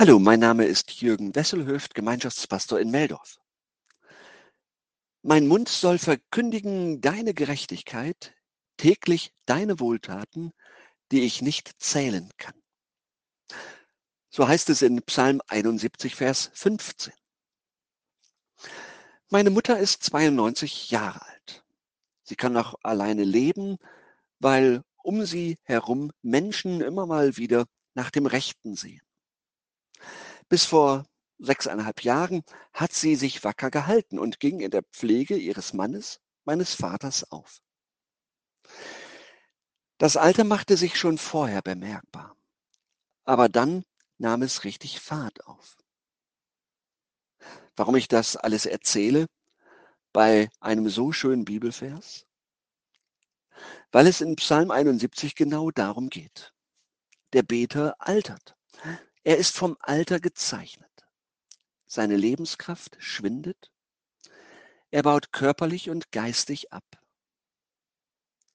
Hallo, mein Name ist Jürgen Wesselhöft, Gemeinschaftspastor in Meldorf. Mein Mund soll verkündigen deine Gerechtigkeit, täglich deine Wohltaten, die ich nicht zählen kann. So heißt es in Psalm 71, Vers 15. Meine Mutter ist 92 Jahre alt. Sie kann noch alleine leben, weil um sie herum Menschen immer mal wieder nach dem Rechten sehen. Bis vor sechseinhalb Jahren hat sie sich wacker gehalten und ging in der Pflege ihres Mannes, meines Vaters, auf. Das Alter machte sich schon vorher bemerkbar, aber dann nahm es richtig Fahrt auf. Warum ich das alles erzähle bei einem so schönen Bibelvers? Weil es in Psalm 71 genau darum geht. Der Beter altert. Er ist vom Alter gezeichnet. Seine Lebenskraft schwindet. Er baut körperlich und geistig ab.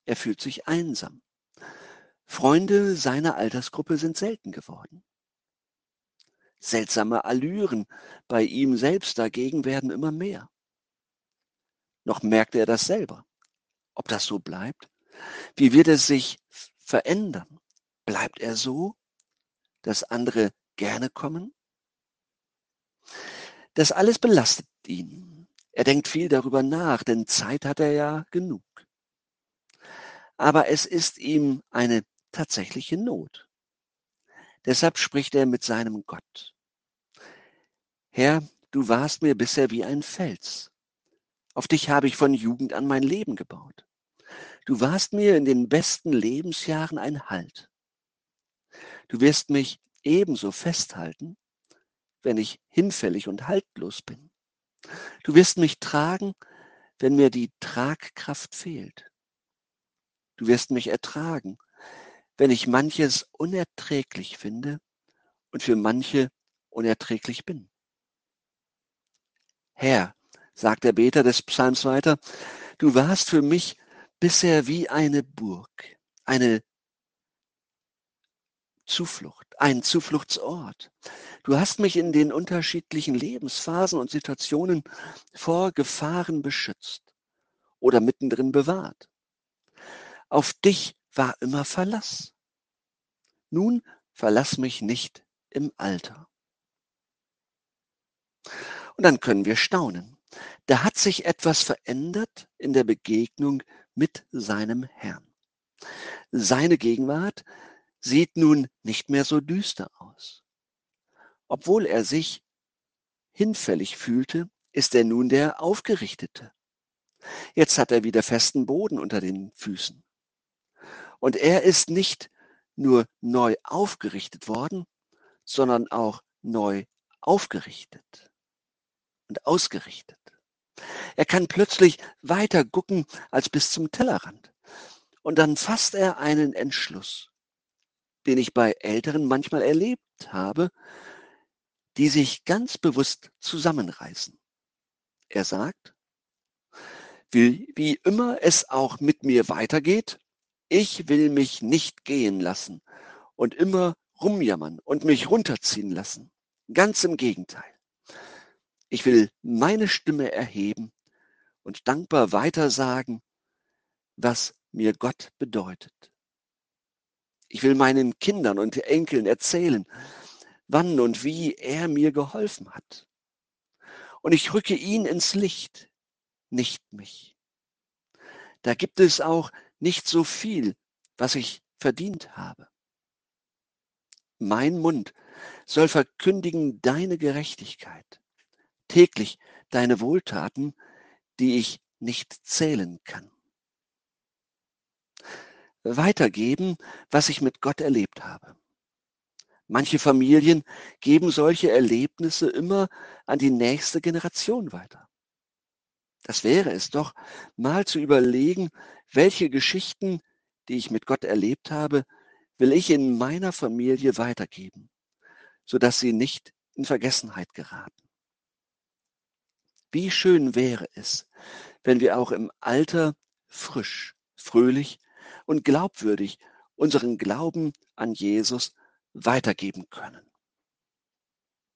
Er fühlt sich einsam. Freunde seiner Altersgruppe sind selten geworden. Seltsame Allüren bei ihm selbst dagegen werden immer mehr. Noch merkt er das selber. Ob das so bleibt? Wie wird es sich verändern? Bleibt er so? Dass andere gerne kommen? Das alles belastet ihn. Er denkt viel darüber nach, denn Zeit hat er ja genug. Aber es ist ihm eine tatsächliche Not. Deshalb spricht er mit seinem Gott. Herr, du warst mir bisher wie ein Fels. Auf dich habe ich von Jugend an mein Leben gebaut. Du warst mir in den besten Lebensjahren ein Halt. Du wirst mich ebenso festhalten, wenn ich hinfällig und haltlos bin. Du wirst mich tragen, wenn mir die Tragkraft fehlt. Du wirst mich ertragen, wenn ich manches unerträglich finde und für manche unerträglich bin. Herr, sagt der Beter des Psalms weiter, du warst für mich bisher wie eine Burg, eine Zuflucht, ein Zufluchtsort. Du hast mich in den unterschiedlichen Lebensphasen und Situationen vor Gefahren beschützt oder mittendrin bewahrt. Auf dich war immer Verlass. Nun verlass mich nicht im Alter. Und dann können wir staunen. Da hat sich etwas verändert in der Begegnung mit seinem Herrn. Seine Gegenwart sieht nun nicht mehr so düster aus. Obwohl er sich hinfällig fühlte, ist er nun der Aufgerichtete. Jetzt hat er wieder festen Boden unter den Füßen. Und er ist nicht nur neu aufgerichtet worden, sondern auch neu aufgerichtet und ausgerichtet. Er kann plötzlich weiter gucken als bis zum Tellerrand. Und dann fasst er einen Entschluss den ich bei Älteren manchmal erlebt habe, die sich ganz bewusst zusammenreißen. Er sagt, wie, wie immer es auch mit mir weitergeht, ich will mich nicht gehen lassen und immer rumjammern und mich runterziehen lassen. Ganz im Gegenteil. Ich will meine Stimme erheben und dankbar weitersagen, was mir Gott bedeutet. Ich will meinen Kindern und Enkeln erzählen, wann und wie er mir geholfen hat. Und ich rücke ihn ins Licht, nicht mich. Da gibt es auch nicht so viel, was ich verdient habe. Mein Mund soll verkündigen deine Gerechtigkeit, täglich deine Wohltaten, die ich nicht zählen kann weitergeben, was ich mit Gott erlebt habe. Manche Familien geben solche Erlebnisse immer an die nächste Generation weiter. Das wäre es doch, mal zu überlegen, welche Geschichten, die ich mit Gott erlebt habe, will ich in meiner Familie weitergeben, sodass sie nicht in Vergessenheit geraten. Wie schön wäre es, wenn wir auch im Alter frisch, fröhlich und glaubwürdig unseren Glauben an Jesus weitergeben können.